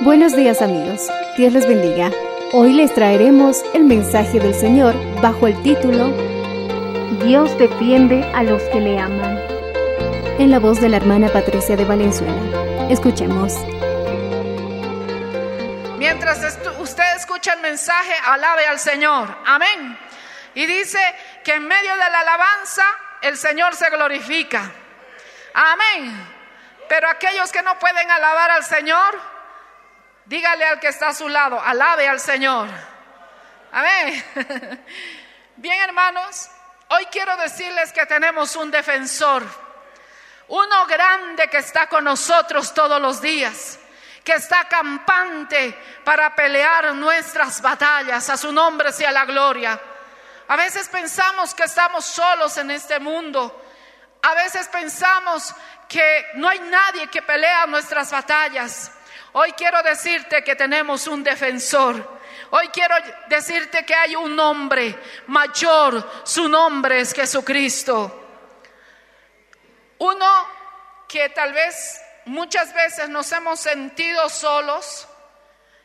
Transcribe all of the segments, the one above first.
Buenos días amigos, Dios les bendiga. Hoy les traeremos el mensaje del Señor bajo el título Dios defiende a los que le aman. En la voz de la hermana Patricia de Valenzuela. Escuchemos. Mientras usted escucha el mensaje, alabe al Señor. Amén. Y dice que en medio de la alabanza el Señor se glorifica. Amén. Pero aquellos que no pueden alabar al Señor, dígale al que está a su lado, alabe al Señor. Amén. Bien, hermanos, hoy quiero decirles que tenemos un defensor, uno grande que está con nosotros todos los días, que está campante para pelear nuestras batallas. A su nombre sea la gloria. A veces pensamos que estamos solos en este mundo. A veces pensamos que no hay nadie que pelea nuestras batallas. Hoy quiero decirte que tenemos un defensor. Hoy quiero decirte que hay un hombre mayor. Su nombre es Jesucristo. Uno que tal vez muchas veces nos hemos sentido solos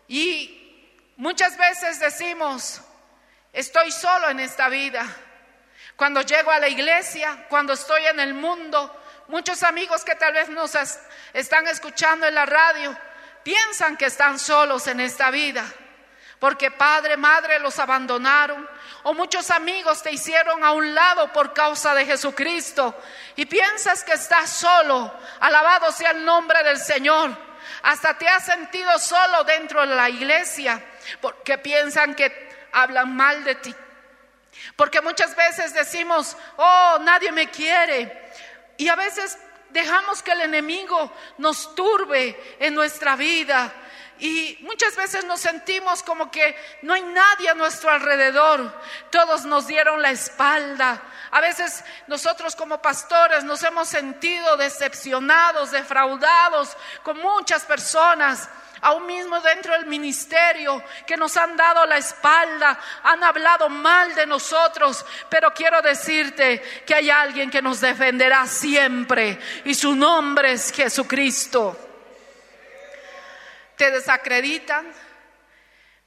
y muchas veces decimos, estoy solo en esta vida. Cuando llego a la iglesia, cuando estoy en el mundo, muchos amigos que tal vez nos es- están escuchando en la radio piensan que están solos en esta vida, porque padre, madre los abandonaron, o muchos amigos te hicieron a un lado por causa de Jesucristo, y piensas que estás solo, alabado sea el nombre del Señor, hasta te has sentido solo dentro de la iglesia, porque piensan que hablan mal de ti. Porque muchas veces decimos, oh, nadie me quiere. Y a veces dejamos que el enemigo nos turbe en nuestra vida. Y muchas veces nos sentimos como que no hay nadie a nuestro alrededor. Todos nos dieron la espalda. A veces nosotros como pastores nos hemos sentido decepcionados, defraudados con muchas personas aún mismo dentro del ministerio, que nos han dado la espalda, han hablado mal de nosotros, pero quiero decirte que hay alguien que nos defenderá siempre y su nombre es Jesucristo. Te desacreditan,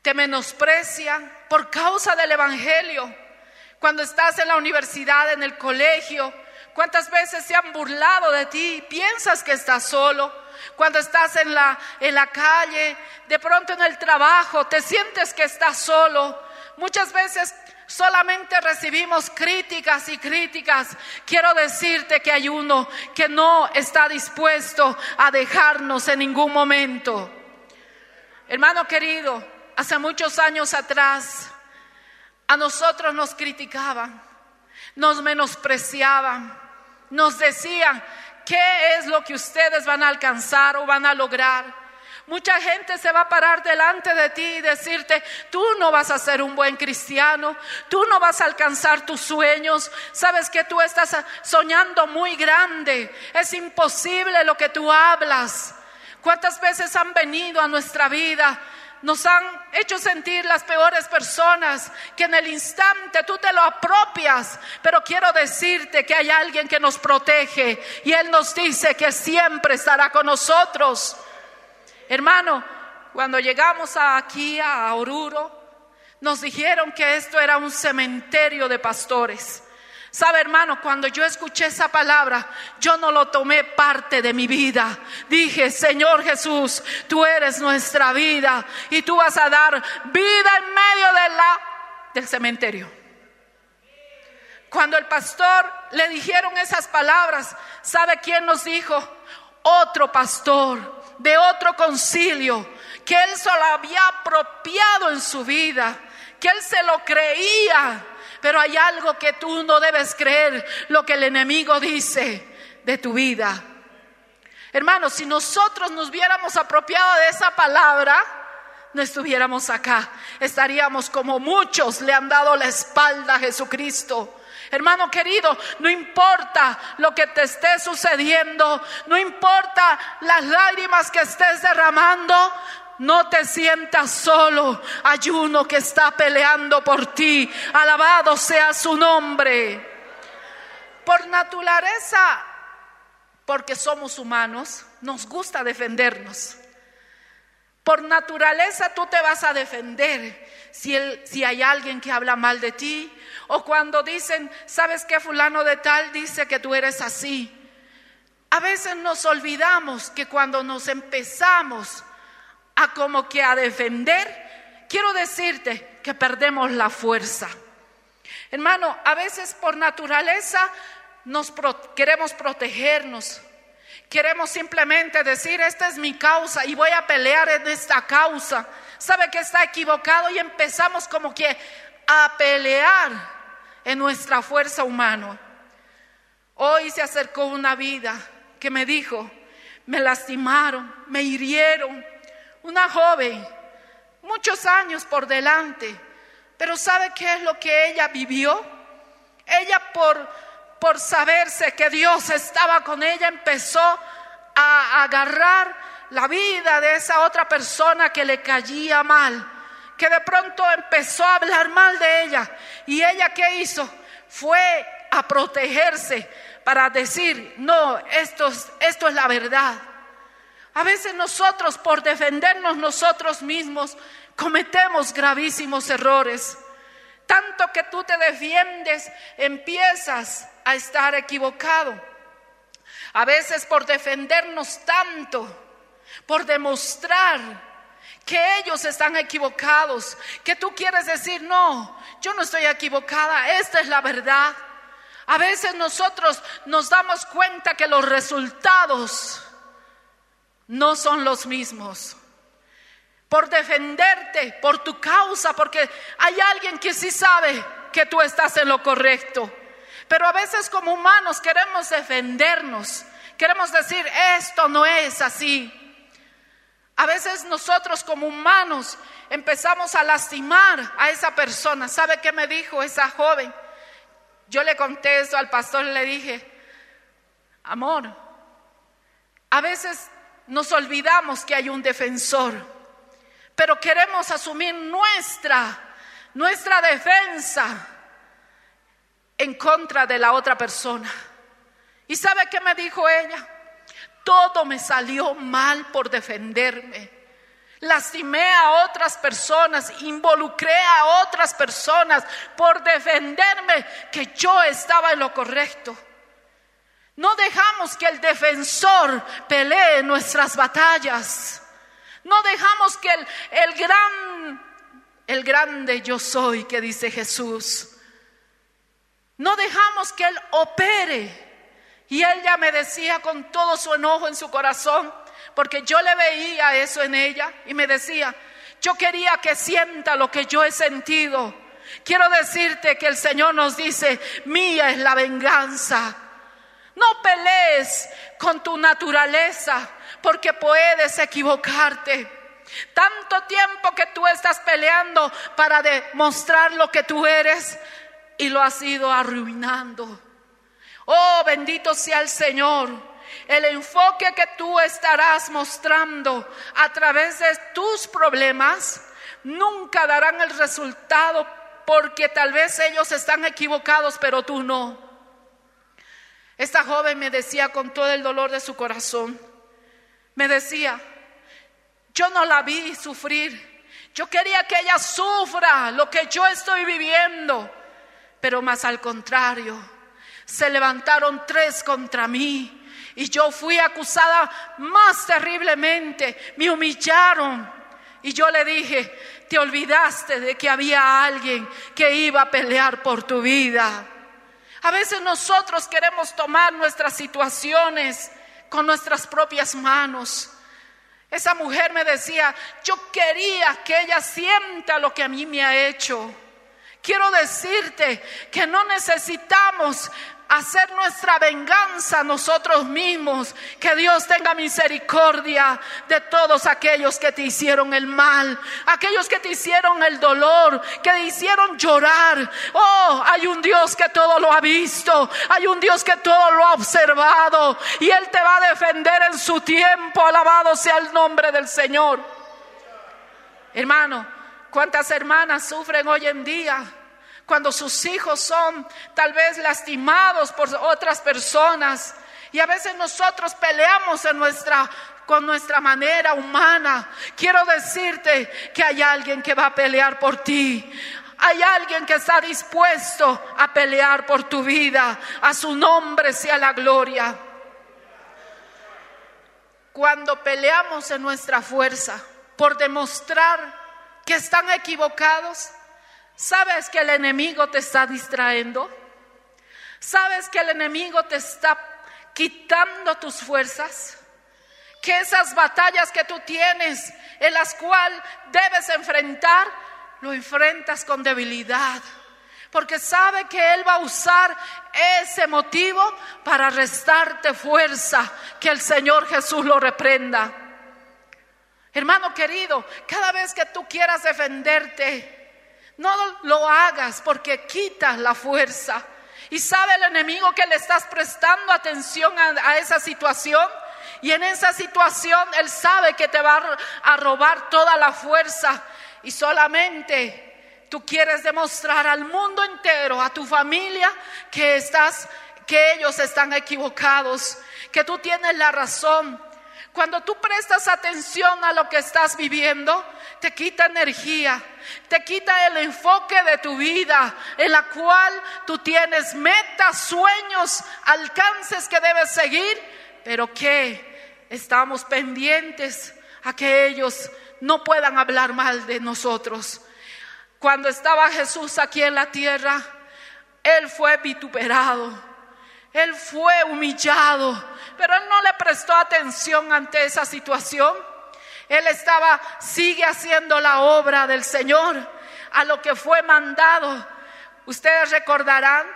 te menosprecian por causa del Evangelio. Cuando estás en la universidad, en el colegio, ¿cuántas veces se han burlado de ti? Piensas que estás solo cuando estás en la, en la calle, de pronto en el trabajo, te sientes que estás solo. Muchas veces solamente recibimos críticas y críticas. Quiero decirte que hay uno que no está dispuesto a dejarnos en ningún momento. Hermano querido, hace muchos años atrás a nosotros nos criticaban, nos menospreciaban, nos decían, ¿Qué es lo que ustedes van a alcanzar o van a lograr? Mucha gente se va a parar delante de ti y decirte, tú no vas a ser un buen cristiano, tú no vas a alcanzar tus sueños, sabes que tú estás soñando muy grande, es imposible lo que tú hablas. ¿Cuántas veces han venido a nuestra vida nos han hecho sentir las peores personas, que en el instante tú te lo apropias, pero quiero decirte que hay alguien que nos protege y Él nos dice que siempre estará con nosotros. Hermano, cuando llegamos aquí a Oruro, nos dijeron que esto era un cementerio de pastores. Sabe, hermano, cuando yo escuché esa palabra, yo no lo tomé parte de mi vida. Dije, Señor Jesús, tú eres nuestra vida y tú vas a dar vida en medio de la del cementerio. Cuando el pastor le dijeron esas palabras, ¿sabe quién nos dijo? Otro pastor de otro concilio que él solo había apropiado en su vida, que él se lo creía pero hay algo que tú no debes creer, lo que el enemigo dice de tu vida. Hermanos, si nosotros nos hubiéramos apropiado de esa palabra, no estuviéramos acá. Estaríamos como muchos le han dado la espalda a Jesucristo. Hermano querido, no importa lo que te esté sucediendo, no importa las lágrimas que estés derramando, no te sientas solo. Hay uno que está peleando por ti. Alabado sea su nombre. Por naturaleza, porque somos humanos, nos gusta defendernos. Por naturaleza tú te vas a defender si, hay alguien que habla mal de ti o cuando dicen, ¿sabes qué fulano de tal dice que tú eres así? A veces nos olvidamos que cuando nos empezamos a como que a defender, quiero decirte que perdemos la fuerza. Hermano, a veces por naturaleza nos queremos protegernos. Queremos simplemente decir, esta es mi causa y voy a pelear en esta causa. Sabe que está equivocado y empezamos como que a pelear en nuestra fuerza humana. Hoy se acercó una vida que me dijo, me lastimaron, me hirieron, una joven, muchos años por delante, pero ¿sabe qué es lo que ella vivió? Ella por, por saberse que Dios estaba con ella empezó a agarrar la vida de esa otra persona que le caía mal, que de pronto empezó a hablar mal de ella. ¿Y ella qué hizo? Fue a protegerse para decir, no, esto, esto es la verdad. A veces nosotros, por defendernos nosotros mismos, cometemos gravísimos errores. Tanto que tú te defiendes, empiezas a estar equivocado. A veces por defendernos tanto, por demostrar que ellos están equivocados, que tú quieres decir, no, yo no estoy equivocada, esta es la verdad. A veces nosotros nos damos cuenta que los resultados no son los mismos. Por defenderte, por tu causa, porque hay alguien que sí sabe que tú estás en lo correcto. Pero a veces como humanos queremos defendernos, queremos decir, esto no es así. A veces nosotros como humanos empezamos a lastimar a esa persona. ¿Sabe qué me dijo esa joven? Yo le contesto al pastor le dije, amor, a veces nos olvidamos que hay un defensor, pero queremos asumir nuestra, nuestra defensa en contra de la otra persona. ¿Y sabe qué me dijo ella? Todo me salió mal por defenderme. Lastimé a otras personas, involucré a otras personas por defenderme que yo estaba en lo correcto. No dejamos que el defensor pelee nuestras batallas. No dejamos que el, el gran, el grande yo soy que dice Jesús. No dejamos que Él opere. Y ella me decía con todo su enojo en su corazón, porque yo le veía eso en ella y me decía, yo quería que sienta lo que yo he sentido. Quiero decirte que el Señor nos dice, mía es la venganza no pelees con tu naturaleza porque puedes equivocarte. Tanto tiempo que tú estás peleando para demostrar lo que tú eres y lo has ido arruinando. Oh, bendito sea el Señor. el enfoque que tú estarás mostrando a través de tus problemas nunca darán el resultado porque tal vez ellos están equivocados, pero tú no. Esta joven me decía con todo el dolor de su corazón, me decía, yo no la vi sufrir, yo quería que ella sufra lo que yo estoy viviendo, pero más al contrario, se levantaron tres contra mí y yo fui acusada más terriblemente, me humillaron. Y yo le dije, te olvidaste de que había alguien que iba a pelear por tu vida. A veces nosotros queremos tomar nuestras situaciones con nuestras propias manos. Esa mujer me decía, yo quería que ella sienta lo que a mí me ha hecho. Quiero decirte que no necesitamos hacer nuestra venganza nosotros mismos. Que Dios tenga misericordia de todos aquellos que te hicieron el mal, aquellos que te hicieron el dolor, que te hicieron llorar. Oh, hay un Dios que todo lo ha visto, hay un Dios que todo lo ha observado y Él te va a defender en su tiempo. Alabado sea el nombre del Señor. Hermano, ¿cuántas hermanas sufren hoy en día? Cuando sus hijos son tal vez lastimados por otras personas. Y a veces nosotros peleamos en nuestra con nuestra manera humana. Quiero decirte que hay alguien que va a pelear por ti. Hay alguien que está dispuesto a pelear por tu vida. A su nombre sea la gloria. Cuando peleamos en nuestra fuerza por demostrar que están equivocados, ¿Sabes que el enemigo te está distrayendo? ¿Sabes que el enemigo te está quitando tus fuerzas? Que esas batallas que tú tienes, en las cuales debes enfrentar, lo enfrentas con debilidad. Porque sabe que Él va a usar ese motivo para restarte fuerza. Que el Señor Jesús lo reprenda. Hermano querido, cada vez que tú quieras defenderte, no lo hagas porque quitas la fuerza. Y sabe el enemigo que le estás prestando atención a, esa situación. Y en esa situación Él sabe que te va a robar toda la fuerza. Y solamente tú quieres demostrar al mundo entero, a tu familia, que estás, que ellos están equivocados, que tú tienes la razón. Cuando tú prestas atención a lo que estás viviendo, te quita energía, te quita el enfoque de tu vida en la cual tú tienes metas, sueños, alcances que debes seguir, pero que estamos pendientes a que ellos no puedan hablar mal de nosotros. Cuando estaba Jesús aquí en la tierra, Él fue vituperado, Él fue humillado, pero Él no le prestó atención ante esa situación. Él estaba, sigue haciendo la obra del Señor, a lo que fue mandado. Ustedes recordarán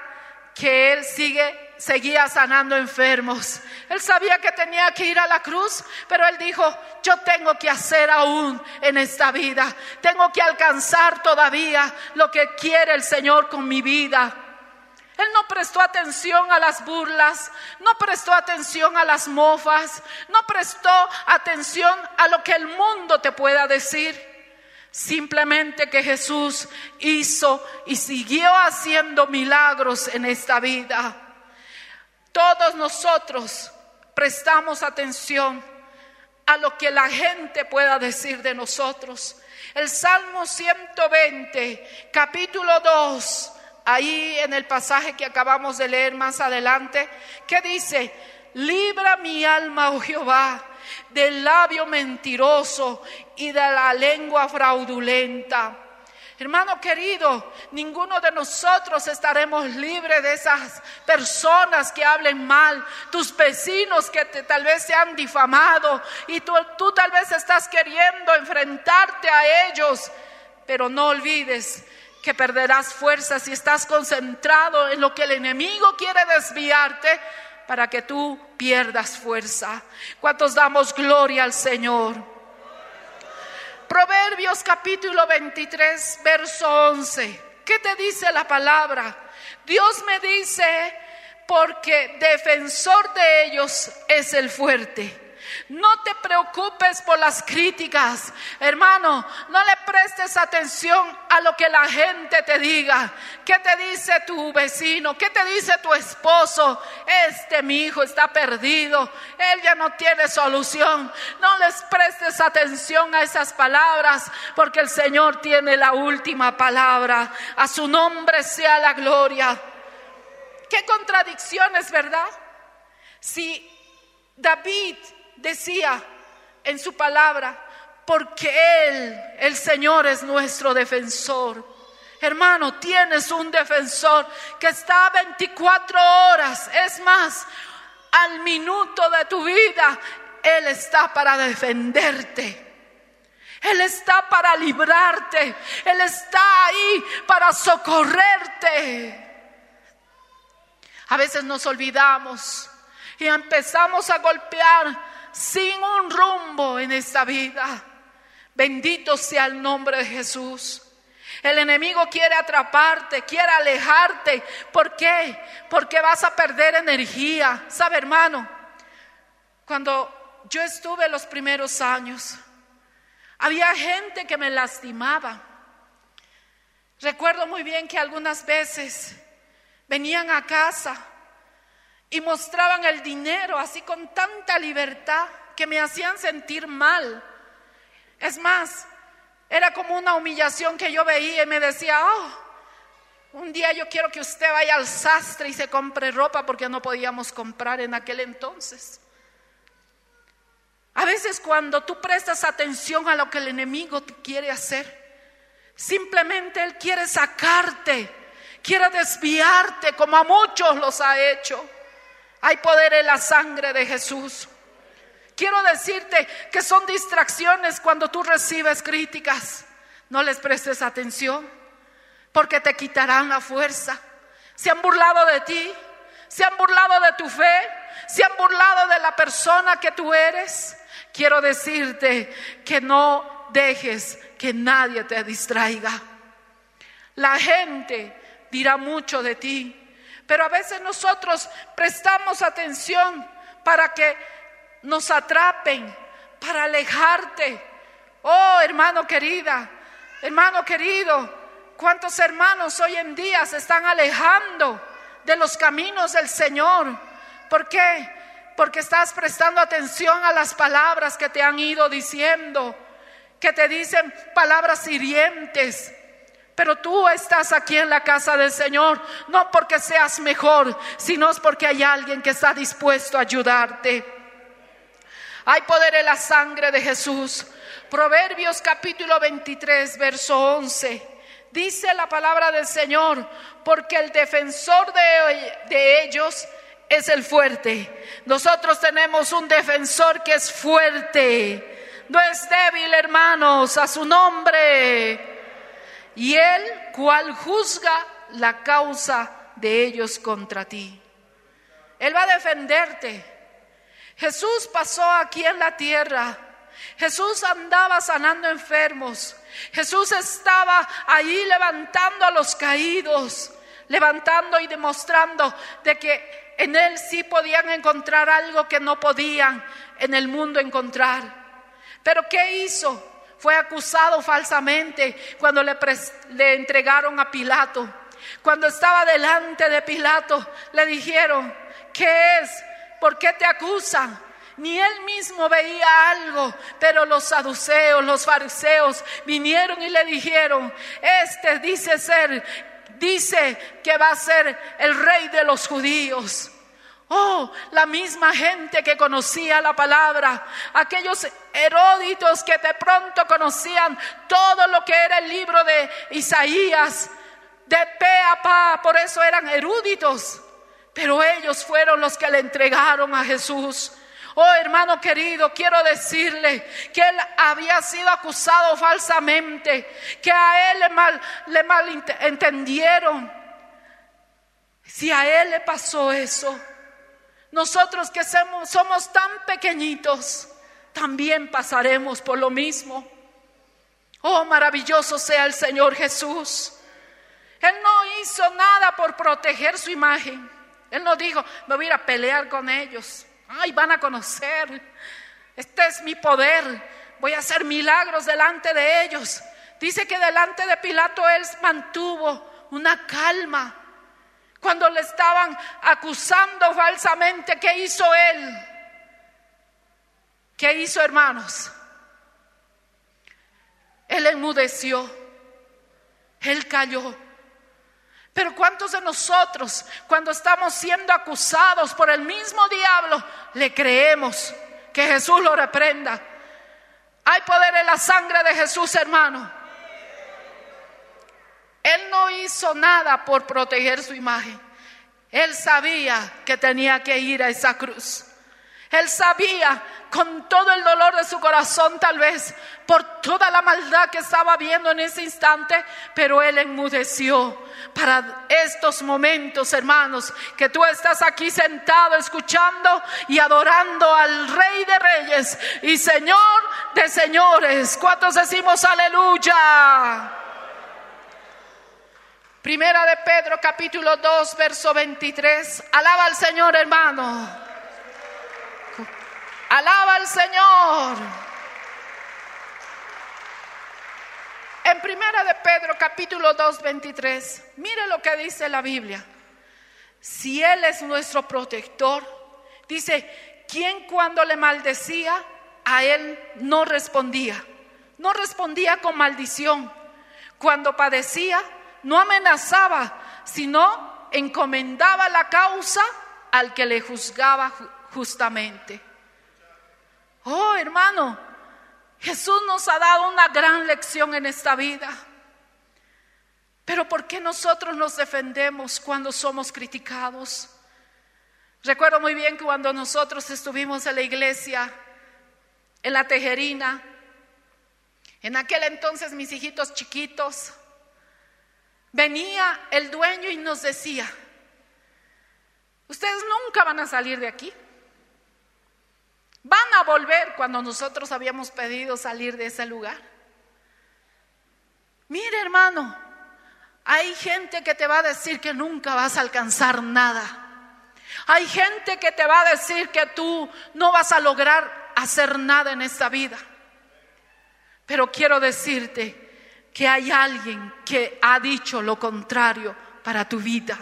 que Él sigue, seguía sanando enfermos. Él sabía que tenía que ir a la cruz, pero Él dijo, yo tengo que hacer aún en esta vida. Tengo que alcanzar todavía lo que quiere el Señor con mi vida. Él no prestó atención a las burlas, no prestó atención a las mofas, no prestó atención a lo que el mundo te pueda decir. Simplemente que Jesús hizo y siguió haciendo milagros en esta vida. Todos nosotros prestamos atención a lo que la gente pueda decir de nosotros. El Salmo 120, capítulo 2 ahí en el pasaje que acabamos de leer más adelante, que dice, libra mi alma, oh Jehová, del labio mentiroso y de la lengua fraudulenta. Hermano querido, ninguno de nosotros estaremos libres de esas personas que hablen mal, tus vecinos que tal vez se han difamado y tú, tú tal vez estás queriendo enfrentarte a ellos, pero no olvides que perderás fuerza si estás concentrado en lo que el enemigo quiere desviarte para que tú pierdas fuerza. ¿Cuántos damos gloria al Señor? Proverbios capítulo 23, verso 11. ¿Qué te dice la palabra? Dios me dice, porque defensor de ellos es el fuerte. No te preocupes por las críticas, hermano. No le prestes atención a lo que la gente te diga. ¿Qué te dice tu vecino? ¿Qué te dice tu esposo? Este mi hijo está perdido. Él ya no tiene solución. No les prestes atención a esas palabras porque el Señor tiene la última palabra. A su nombre sea la gloria. Qué contradicciones, ¿verdad? Si David decía en su palabra, porque Él, el Señor, es nuestro defensor. Hermano, tienes un defensor que está 24 horas, es más, al minuto de tu vida, Él está para defenderte. Él está para librarte. Él está ahí para socorrerte. A veces nos olvidamos y empezamos a golpear sin un rumbo en esta vida. Bendito sea el nombre de Jesús. El enemigo quiere atraparte, quiere alejarte. ¿Por qué? Porque vas a perder energía. ¿Sabe, hermano? Cuando yo estuve los primeros años, había gente que me lastimaba. Recuerdo muy bien que algunas veces venían a casa y mostraban el dinero así con tanta libertad que me hacían sentir mal. Es más, era como una humillación que yo veía y me decía, oh, un día yo quiero que usted vaya al sastre y se compre ropa porque no podíamos comprar en aquel entonces. A veces cuando tú prestas atención a lo que el enemigo quiere hacer, simplemente él quiere sacarte, quiere desviarte como a muchos los ha hecho. Hay poder en la sangre de Jesús. Quiero decirte que son distracciones cuando tú recibes críticas. No les prestes atención porque te quitarán la fuerza. Se han burlado de ti, se han burlado de tu fe, se han burlado de la persona que tú eres. Quiero decirte que no dejes que nadie te distraiga. La gente dirá mucho de ti, pero a veces nosotros prestamos atención para que nos atrapen, para alejarte. Oh, hermano querida, hermano querido, ¿cuántos hermanos hoy en día se están alejando de los caminos del Señor? ¿Por qué? Porque estás prestando atención a las palabras que te han ido diciendo, que te dicen palabras hirientes, pero tú estás aquí en la casa del Señor, no porque seas mejor, sino porque hay alguien que está dispuesto a ayudarte. Hay poder en la sangre de Jesús. Proverbios capítulo 23, verso 11. Dice la palabra del Señor, porque el defensor de, de ellos es el fuerte. Nosotros tenemos un defensor que es fuerte. No es débil, hermanos, a su nombre y él cual juzga la causa de ellos contra ti. Él va a defenderte. Jesús pasó aquí en la tierra. Jesús andaba sanando enfermos. Jesús estaba ahí levantando a los caídos, levantando y demostrando de que en Él sí podían encontrar algo que no podían en el mundo encontrar. Pero ¿qué hizo? Fue acusado falsamente cuando le, entregaron a Pilato. Cuando estaba delante de Pilato, le dijeron, ¿qué es? ¿Por qué te acusan? Ni él mismo veía algo, pero los saduceos, los fariseos vinieron y le dijeron, este dice ser, dice que va a ser el rey de los judíos. Oh, la misma gente que conocía la palabra, aquellos eruditos que de pronto conocían todo lo que era el libro de Isaías, de pe a pa, por eso eran eruditos, pero ellos fueron los que le entregaron a Jesús. Oh hermano querido, quiero decirle que él había sido acusado falsamente, que a él le mal, le malentendieron. Si a él le pasó eso, nosotros que somos, somos tan pequeñitos, también pasaremos por lo mismo. Oh, maravilloso sea el Señor Jesús. Él no hizo nada por proteger su imagen. Él no dijo, me voy a ir a pelear con ellos. Ay, van a conocer. Este es mi poder. Voy a hacer milagros delante de ellos. Dice que delante de Pilato él mantuvo una calma. Cuando le estaban acusando falsamente, ¿qué hizo él? ¿Qué hizo, hermanos? Él enmudeció. Él cayó. Pero ¿cuántos de nosotros, cuando estamos siendo acusados por el mismo diablo, le creemos que Jesús lo reprenda? Hay poder en la sangre de Jesús, hermano. Él no hizo nada por proteger su imagen. Él sabía que tenía que ir a esa cruz. Él sabía con todo el dolor de su corazón tal vez por toda la maldad que estaba viendo en ese instante, pero él enmudeció para estos momentos, hermanos, que tú estás aquí sentado escuchando y adorando al Rey de Reyes y Señor de Señores. ¿Cuántos decimos aleluya? Primera de Pedro capítulo 2 verso 23. Alaba al Señor hermano. Alaba al Señor. En Primera de Pedro capítulo 2 23. Mire lo que dice la Biblia. Si Él es nuestro protector, dice, ¿quién cuando le maldecía a Él no respondía? No respondía con maldición. Cuando padecía, no amenazaba, sino encomendaba la causa al que le juzgaba justamente. Oh, hermano, Jesús nos ha dado una gran lección en esta vida. Pero ¿por qué nosotros nos defendemos cuando somos criticados? Recuerdo muy bien que cuando nosotros estuvimos en la iglesia, en la tejerina, en aquel entonces mis hijitos chiquitos, venía el dueño y nos decía, ustedes nunca van a salir de aquí. Van a volver cuando nosotros habíamos pedido salir de ese lugar. Mire hermano, hay gente que te va a decir que nunca vas a alcanzar nada. Hay gente que te va a decir que tú no vas a lograr hacer nada en esta vida. Pero quiero decirte que hay alguien que ha dicho lo contrario para tu vida.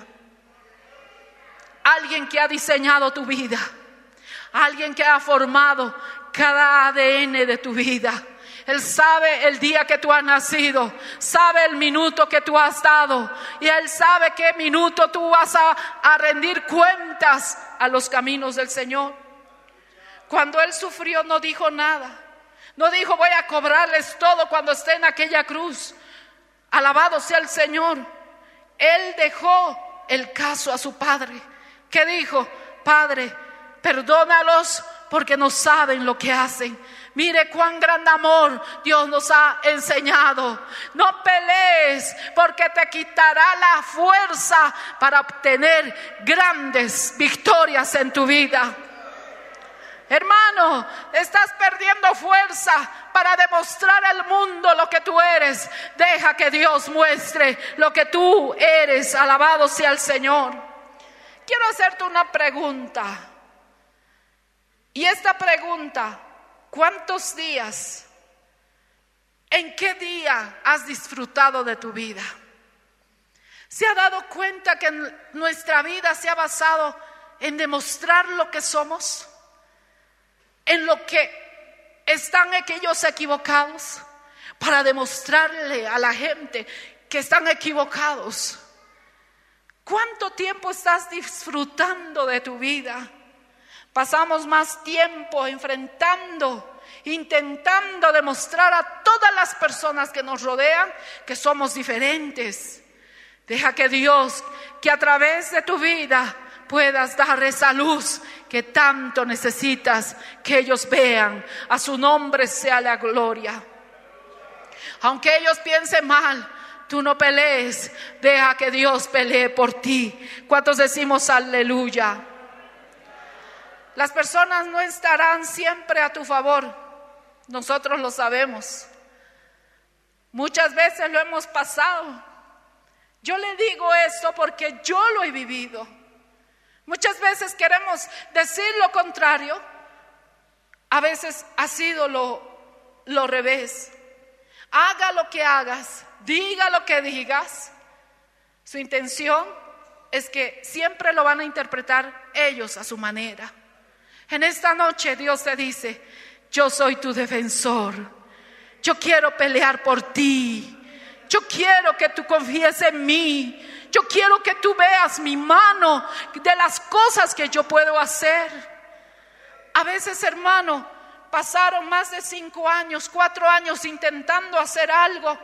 Alguien que ha diseñado tu vida. Alguien que ha formado cada ADN de tu vida. Él sabe el día que tú has nacido, sabe el minuto que tú has dado y Él sabe qué minuto tú vas a, a rendir cuentas a los caminos del Señor. Cuando Él sufrió no dijo nada. No dijo, voy a cobrarles todo cuando esté en aquella cruz. Alabado sea el Señor. Él dejó el caso a su padre. Que dijo, Padre, perdónalos porque no saben lo que hacen. Mire cuán gran amor Dios nos ha enseñado. No pelees porque te quitará la fuerza para obtener grandes victorias en tu vida. Hermano, estás perdiendo fuerza para demostrar al mundo lo que tú eres. Deja que Dios muestre lo que tú eres. Alabado sea el Señor. Quiero hacerte una pregunta. Y esta pregunta, ¿cuántos días, en qué día has disfrutado de tu vida? ¿Se ha dado cuenta que nuestra vida se ha basado en demostrar lo que somos? En lo que están aquellos equivocados para demostrarle a la gente que están equivocados. ¿Cuánto tiempo estás disfrutando de tu vida? Pasamos más tiempo enfrentando, intentando demostrar a todas las personas que nos rodean que somos diferentes. Deja que Dios, que a través de tu vida puedas dar esa luz que tanto necesitas, que ellos vean. A su nombre sea la gloria. Aunque ellos piensen mal, tú no pelees, deja que Dios pelee por ti. ¿Cuántos decimos aleluya? Las personas no estarán siempre a tu favor, nosotros lo sabemos. Muchas veces lo hemos pasado. Yo le digo esto porque yo lo he vivido. Muchas veces queremos decir lo contrario, a veces ha sido lo, lo revés. Haga lo que hagas, diga lo que digas, su intención es que siempre lo van a interpretar ellos a su manera. En esta noche Dios te dice, yo soy tu defensor, yo quiero pelear por ti, yo quiero que tú confíes en mí, yo quiero que tú veas mi mano de las cosas que yo puedo hacer. A veces, hermano, pasaron más de cinco años, cuatro años intentando hacer algo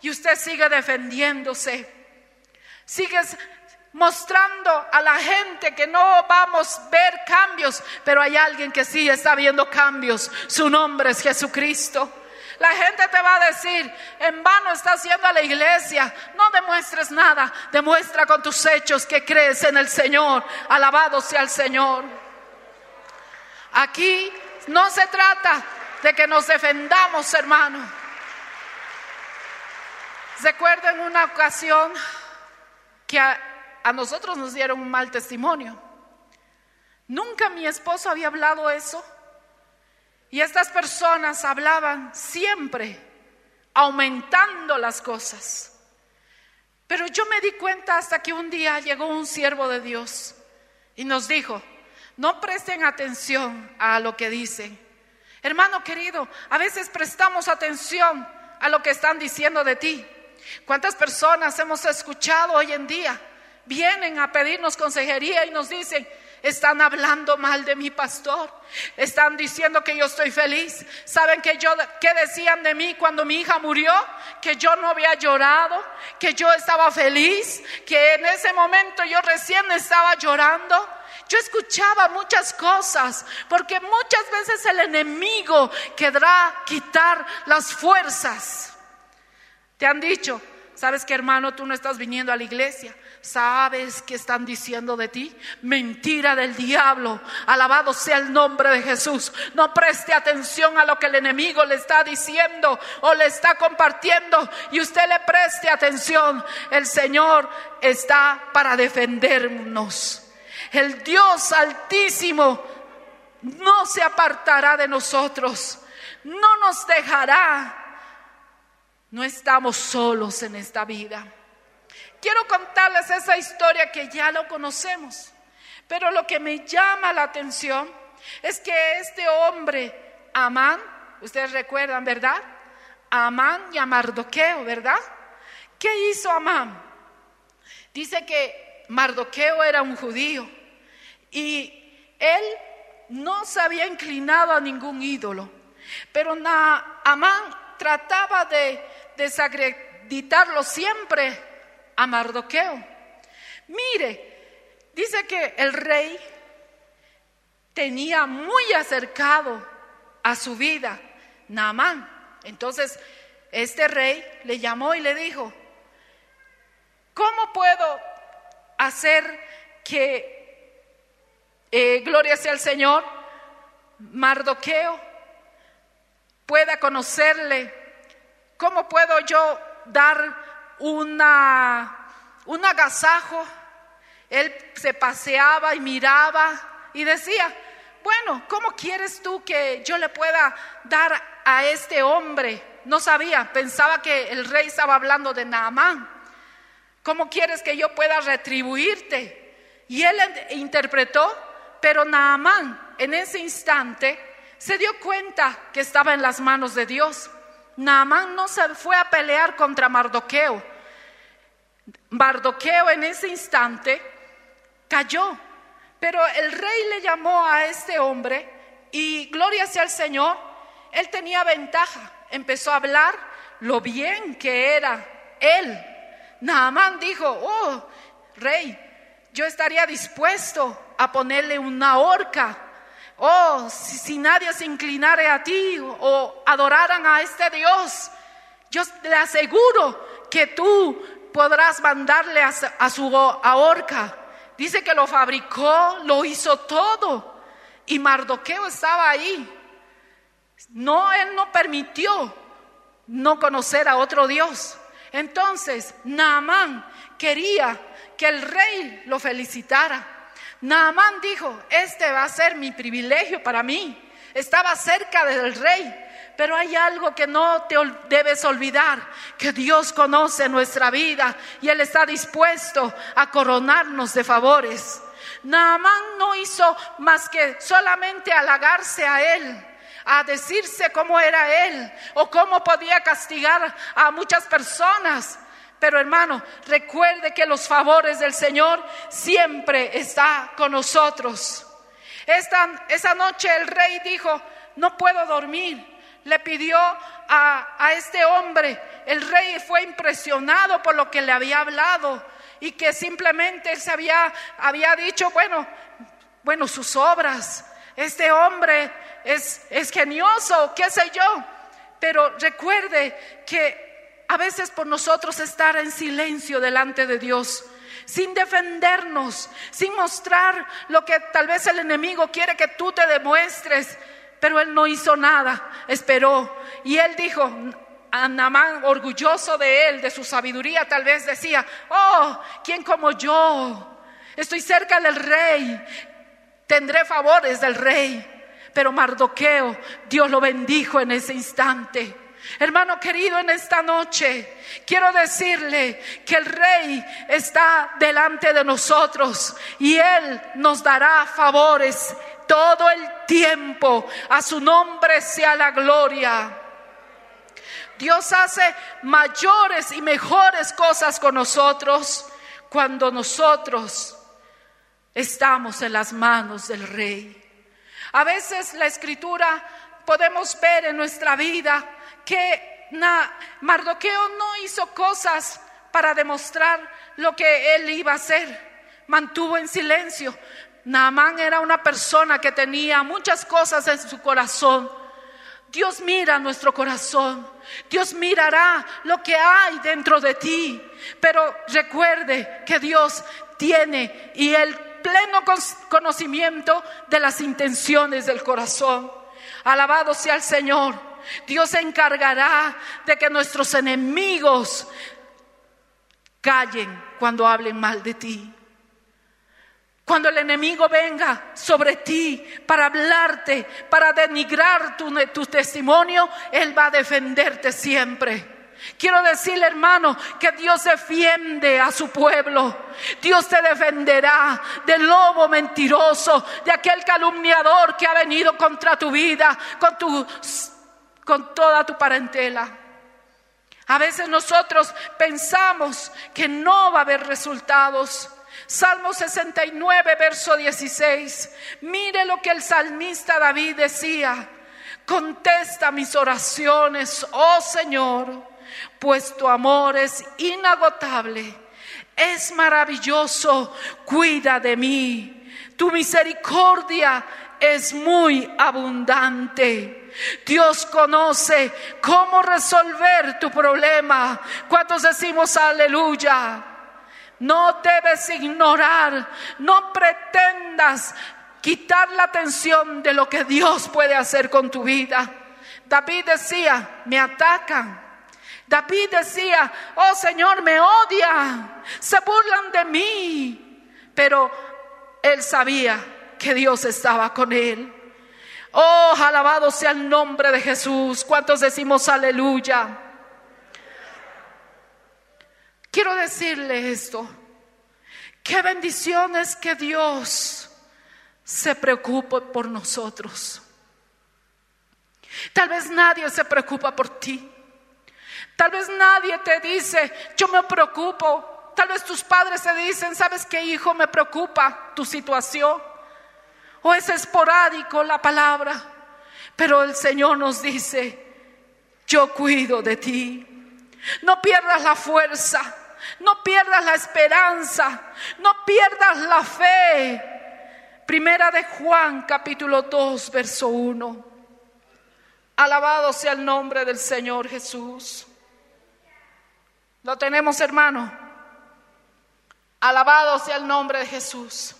y usted sigue defendiéndose. Sigues mostrando a la gente que no vamos a ver cambios, pero hay alguien que sí está viendo cambios. Su nombre es Jesucristo. La gente te va a decir, en vano estás yendo a la iglesia, no demuestres nada, demuestra con tus hechos que crees en el Señor, alabado sea el Señor. Aquí no se trata de que nos defendamos, hermano. Recuerdo en una ocasión que a, a nosotros nos dieron un mal testimonio. Nunca mi esposo había hablado eso. Y estas personas hablaban siempre aumentando las cosas. Pero yo me di cuenta hasta que un día llegó un siervo de Dios y nos dijo, no presten atención a lo que dicen. Hermano querido, a veces prestamos atención a lo que están diciendo de ti. ¿Cuántas personas hemos escuchado hoy en día? Vienen a pedirnos consejería y nos dicen, están hablando mal de mi pastor. Están diciendo que yo estoy feliz. ¿Saben que yo qué decían de mí cuando mi hija murió? Que yo no había llorado, que yo estaba feliz, que en ese momento yo recién estaba llorando. Yo escuchaba muchas cosas, porque muchas veces el enemigo querrá quitar las fuerzas. Te han dicho, ¿sabes que hermano? Tú no estás viniendo a la iglesia. ¿Sabes qué están diciendo de ti? Mentira del diablo. Alabado sea el nombre de Jesús. No preste atención a lo que el enemigo le está diciendo o le está compartiendo y usted le preste atención. El Señor está para defendernos. El Dios altísimo no se apartará de nosotros. No nos dejará. No estamos solos en esta vida. Quiero contarles esa historia que ya lo conocemos, pero lo que me llama la atención es que este hombre, Amán, ustedes recuerdan, ¿verdad? Amán y a Mardoqueo, ¿verdad? ¿Qué hizo Amán? Dice que Mardoqueo era un judío y él no se había inclinado a ningún ídolo, pero Amán trataba de desacreditarlo siempre a Mardoqueo. Mire, dice que el rey tenía muy acercado a su vida Naamán. Entonces, este rey le llamó y le dijo, ¿cómo puedo hacer que, eh, gloria sea el Señor, Mardoqueo pueda conocerle? ¿Cómo puedo yo dar una, un agasajo. Él se paseaba y miraba y decía, bueno, ¿cómo quieres tú que yo le pueda dar a este hombre? No sabía, pensaba que el rey estaba hablando de Naamán. ¿Cómo quieres que yo pueda retribuirte? Y él interpretó, pero Naamán en ese instante se dio cuenta que estaba en las manos de Dios. Naamán no se fue a pelear contra Mardoqueo. Mardoqueo en ese instante cayó, pero el rey le llamó a este hombre y gloria sea al Señor, él tenía ventaja, empezó a hablar lo bien que era él. Naamán dijo, oh, rey, yo estaría dispuesto a ponerle una horca Oh, si, nadie se inclinara a ti o adoraran a este Dios, yo le aseguro que tú podrás mandarle a, a su ahorca. Dice que lo fabricó, lo hizo todo. Y Mardoqueo estaba ahí. No, él no permitió no conocer a otro Dios. Entonces, Naamán quería que el rey lo felicitara. Naamán dijo, este va a ser mi privilegio para mí. Estaba cerca del rey, pero hay algo que no te debes olvidar, que Dios conoce nuestra vida y Él está dispuesto a coronarnos de favores. Naamán no hizo más que solamente halagarse a Él, a decirse cómo era Él o cómo podía castigar a muchas personas. Pero hermano, recuerde que los favores del Señor siempre está con nosotros. Esta, esa noche el rey dijo, no puedo dormir. Le pidió a, a este hombre, el rey fue impresionado por lo que le había hablado y que simplemente él se había, había dicho, bueno, bueno, sus obras, este hombre es, es genioso, qué sé yo. Pero recuerde que a veces por nosotros estar en silencio delante de Dios, sin defendernos, sin mostrar lo que tal vez el enemigo quiere que tú te demuestres, pero él no hizo nada, esperó. Y él dijo, a Naamán, orgulloso de él, de su sabiduría, tal vez decía, oh, ¿quién como yo? Estoy cerca del rey, tendré favores del rey. Pero Mardoqueo, Dios lo bendijo en ese instante. Hermano querido, en esta noche quiero decirle que el rey está delante de nosotros y él nos dará favores todo el tiempo. A su nombre sea la gloria. Dios hace mayores y mejores cosas con nosotros cuando nosotros estamos en las manos del rey. A veces la escritura podemos ver en nuestra vida que na- Mardoqueo no hizo cosas para demostrar lo que él iba a hacer. Mantuvo en silencio. Naamán era una persona que tenía muchas cosas en su corazón. Dios mira nuestro corazón. Dios mirará lo que hay dentro de ti. Pero recuerde que Dios tiene y el pleno conocimiento de las intenciones del corazón. Alabado sea el Señor. Dios se encargará de que nuestros enemigos callen cuando hablen mal de ti. Cuando el enemigo venga sobre ti para hablarte, para denigrar tu, testimonio, Él va a defenderte siempre. Quiero decirle, hermano, que Dios defiende a su pueblo. Dios te defenderá del lobo mentiroso, de aquel calumniador que ha venido contra tu vida, con toda tu parentela. A veces nosotros pensamos que no va a haber resultados. Salmo 69, verso 16. Mire lo que el salmista David decía. Contesta mis oraciones, oh Señor, pues tu amor es inagotable, es maravilloso, cuida de mí. Tu misericordia es muy abundante. Dios conoce cómo resolver tu problema. ¿Cuántos decimos aleluya? No debes ignorar, no pretendas quitar la atención de lo que Dios puede hacer con tu vida. David decía, me atacan. David decía, oh Señor, me odian, se burlan de mí. Pero él sabía que Dios estaba con él. Oh, alabado sea el nombre de Jesús. ¿Cuántos decimos aleluya? Quiero decirle esto. Qué bendiciones que Dios se preocupe por nosotros. Tal vez nadie se preocupa por ti. Tal vez nadie te dice, yo me preocupo. Tal vez tus padres te dicen, ¿sabes qué hijo me preocupa tu situación? O es esporádico la palabra. Pero el Señor nos dice, yo cuido de ti. No pierdas la fuerza. No pierdas la esperanza, no pierdas la fe. Primera de Juan capítulo 2, verso 1. Alabado sea el nombre del Señor Jesús. Lo tenemos, hermano. Alabado sea el nombre de Jesús.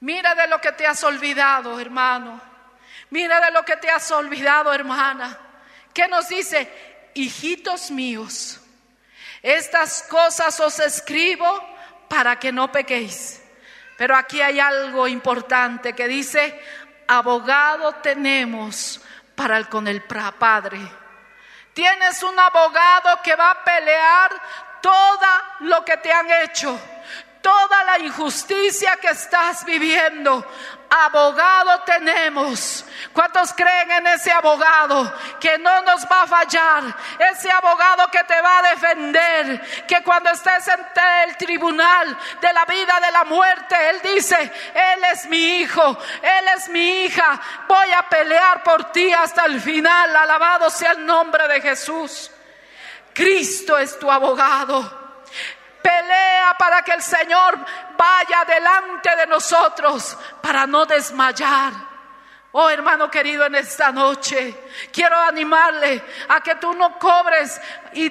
Mira de lo que te has olvidado, hermano. Mira de lo que te has olvidado, hermana. ¿Qué nos dice? Hijitos míos. Estas cosas os escribo para que no pequéis. Pero aquí hay algo importante que dice, abogado tenemos para el con el Padre. Tienes un abogado que va a pelear todo lo que te han hecho, toda la injusticia que estás viviendo abogado tenemos. ¿Cuántos creen en ese abogado que no nos va a fallar? Ese abogado que te va a defender, que cuando estés en el tribunal de la vida, de la muerte, Él dice, Él es mi hijo, Él es mi hija, voy a pelear por ti hasta el final. Alabado sea el nombre de Jesús. Cristo es tu abogado. Pelea para que el Señor vaya delante de nosotros para no desmayar. Oh hermano querido, en esta noche quiero animarle a que tú no cobres y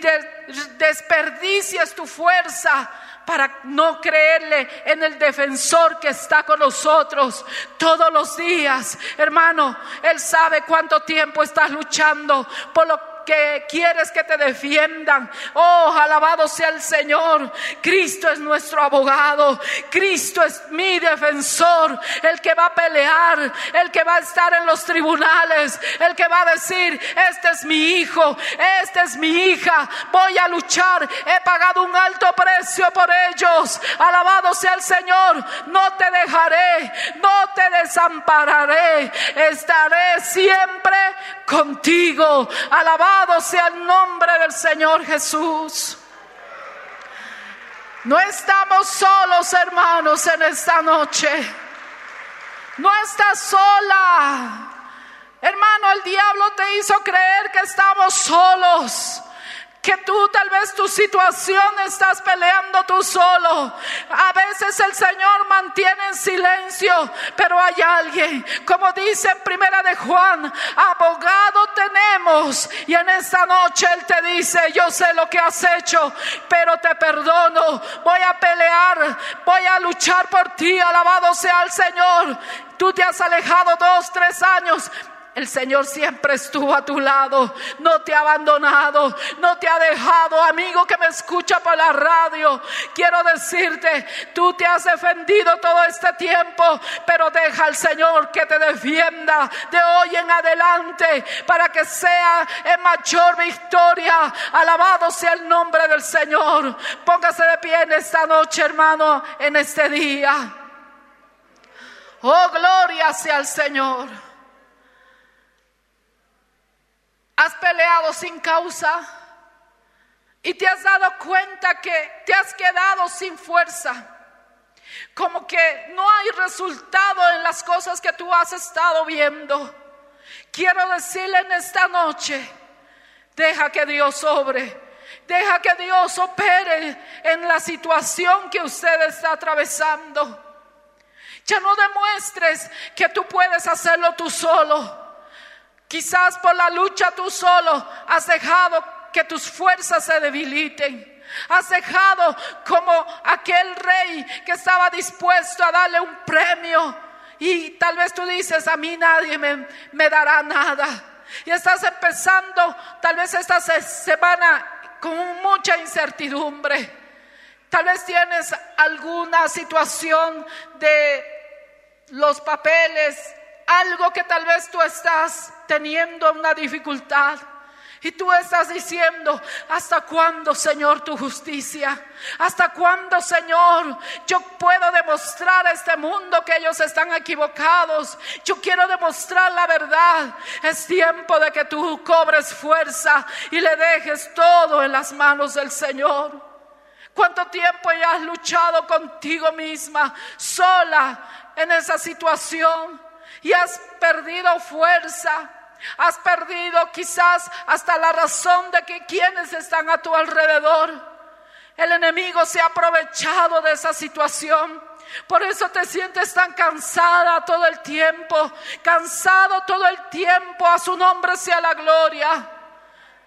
desperdicies tu fuerza para no creerle en el defensor que está con nosotros todos los días. Hermano, Él sabe cuánto tiempo estás luchando por lo que quieres que te defiendan. Oh, alabado sea el Señor. Cristo es nuestro abogado. Cristo es mi defensor. El que va a pelear. El que va a estar en los tribunales. El que va a decir, este es mi hijo. Este es mi hija. Voy a luchar. He pagado un alto precio por ellos. Alabado sea el Señor. No te dejaré. No te desampararé. Estaré siempre contigo. Alabado sea el nombre del Señor Jesús. No estamos solos, hermanos, en esta noche. No estás sola. Hermano, el diablo te hizo creer que estamos solos que tú tal vez tu situación estás peleando tú solo. A veces el Señor mantiene en silencio, pero hay alguien, como dice en primera de Juan, abogado tenemos y en esta noche Él te dice, yo sé lo que has hecho, pero te perdono, voy a pelear, voy a luchar por ti, alabado sea el Señor. Tú te has alejado dos, tres años, el Señor siempre estuvo a tu lado, no te ha abandonado, no te ha dejado. Amigo que me escucha por la radio, quiero decirte, tú te has defendido todo este tiempo, pero deja al Señor que te defienda de hoy en adelante para que sea en mayor victoria. Alabado sea el nombre del Señor. Póngase de pie en esta noche, hermano, en este día. Oh, gloria sea al Señor. Has peleado sin causa y te has dado cuenta que te has quedado sin fuerza. Como que no hay resultado en las cosas que tú has estado viendo. Quiero decirle en esta noche, deja que Dios obre. Deja que Dios opere en la situación que usted está atravesando. Ya no demuestres que tú puedes hacerlo tú solo. Quizás por la lucha tú solo has dejado que tus fuerzas se debiliten. Has dejado como aquel rey que estaba dispuesto a darle un premio. Y tal vez tú dices, a mí nadie me, me dará nada. Y estás empezando tal vez esta semana con mucha incertidumbre. Tal vez tienes alguna situación de los papeles, algo que tal vez tú estás teniendo una dificultad. Y tú estás diciendo, ¿hasta cuándo, Señor, tu justicia? ¿Hasta cuándo, Señor, yo puedo demostrar a este mundo que ellos están equivocados? Yo quiero demostrar la verdad. Es tiempo de que tú cobres fuerza y le dejes todo en las manos del Señor. ¿Cuánto tiempo ya has luchado contigo misma, sola, en esa situación? Y has perdido fuerza Has perdido quizás hasta la razón de que quienes están a tu alrededor. El enemigo se ha aprovechado de esa situación. Por eso te sientes tan cansada todo el tiempo, cansado todo el tiempo. A su nombre sea la gloria.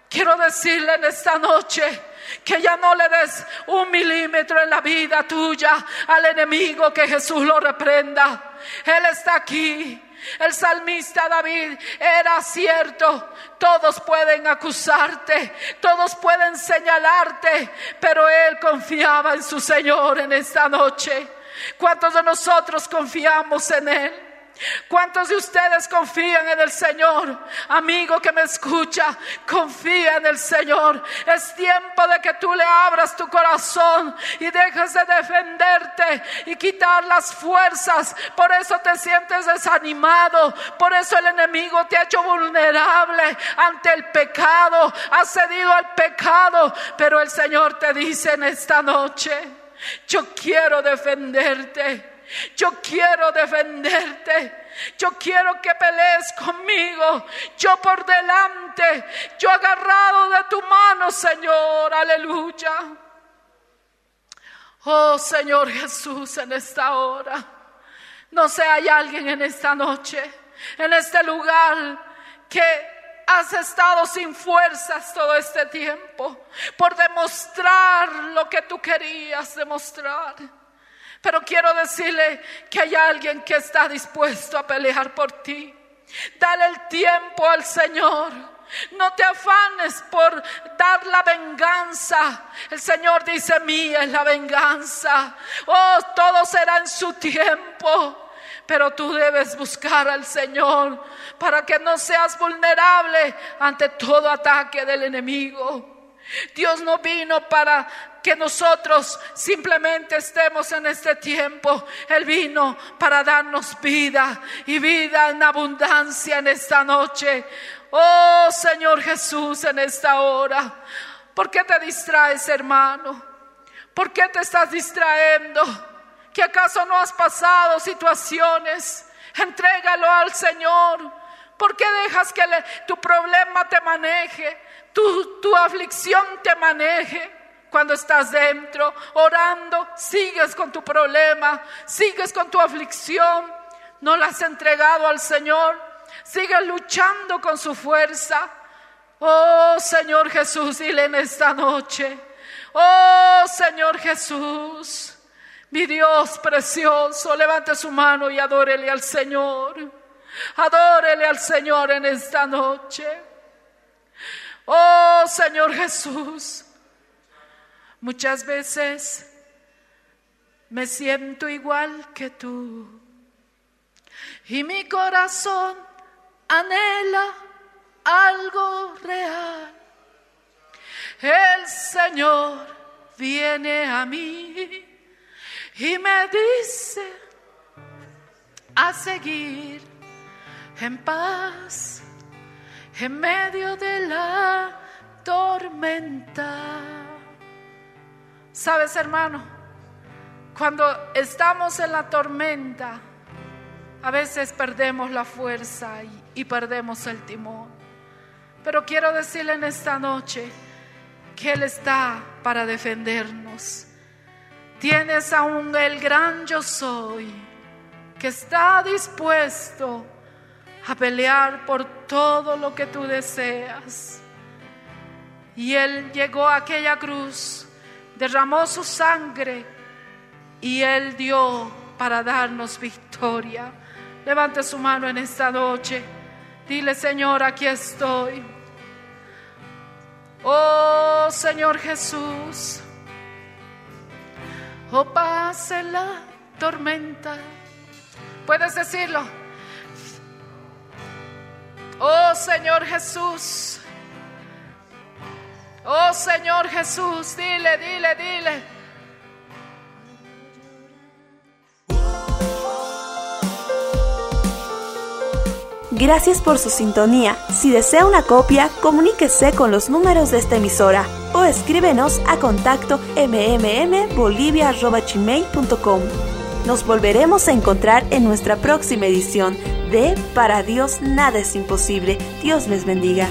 Quiero decirle en esta noche que ya no le des un milímetro en la vida tuya al enemigo, que Jesús lo reprenda. Él está aquí. El salmista David era cierto, todos pueden acusarte, todos pueden señalarte, pero él confiaba en su Señor en esta noche. ¿Cuántos de nosotros confiamos en Él? ¿Cuántos de ustedes confían en el Señor? Amigo que me escucha, confía en el Señor. Es tiempo de que tú le abras tu corazón y dejes de defenderte y quitar las fuerzas. Por eso te sientes desanimado. Por eso el enemigo te ha hecho vulnerable ante el pecado. Has cedido al pecado. Pero el Señor te dice en esta noche, yo quiero defenderte. Yo quiero defenderte. Yo quiero que pelees conmigo. Yo por delante. Yo agarrado de tu mano, Señor. Aleluya. Oh Señor Jesús, en esta hora. No sé, hay alguien en esta noche, en este lugar, que has estado sin fuerzas todo este tiempo por demostrar lo que tú querías demostrar. Pero quiero decirle que hay alguien que está dispuesto a pelear por ti. Dale el tiempo al Señor. No te afanes por dar la venganza. El Señor dice, mía es la venganza. Oh, todo será en su tiempo. Pero tú debes buscar al Señor para que no seas vulnerable ante todo ataque del enemigo. Dios no vino para que nosotros simplemente estemos en este tiempo. Él vino para darnos vida y vida en abundancia en esta noche. Oh Señor Jesús, en esta hora. ¿Por qué te distraes, hermano? ¿Por qué te estás distrayendo? ¿Que acaso no has pasado situaciones? Entrégalo al Señor. ¿Por qué dejas que tu problema te maneje? tu, aflicción te maneje. Cuando estás dentro, orando, sigues con tu problema, sigues con tu aflicción, no la has entregado al Señor, sigues luchando con su fuerza. Oh Señor Jesús, dile en esta noche, oh Señor Jesús, mi Dios precioso, levante su mano y adórele al Señor. Adórele al Señor en esta noche. Oh Señor Jesús, muchas veces me siento igual que tú y mi corazón anhela algo real. El Señor viene a mí y me dice a seguir en paz en medio de la tormenta. Sabes, hermano, cuando estamos en la tormenta, a veces perdemos la fuerza y, perdemos el timón. Pero quiero decirle en esta noche que Él está para defendernos. Tienes aún el gran yo soy que está dispuesto a pelear por todo lo que tú deseas. Y Él llegó a aquella cruz, derramó su sangre y Él dio para darnos victoria. Levante su mano en esta noche. Dile, Señor, aquí estoy. Oh Señor Jesús, oh pase la tormenta. Puedes decirlo. Oh Señor Jesús. Oh Señor Jesús, dile, dile, dile. Gracias por su sintonía. Si desea una copia, comuníquese con los números de esta emisora o escríbenos a contacto mmmbolivia.com. Nos volveremos a encontrar en nuestra próxima edición de Para Dios nada es imposible. Dios les bendiga.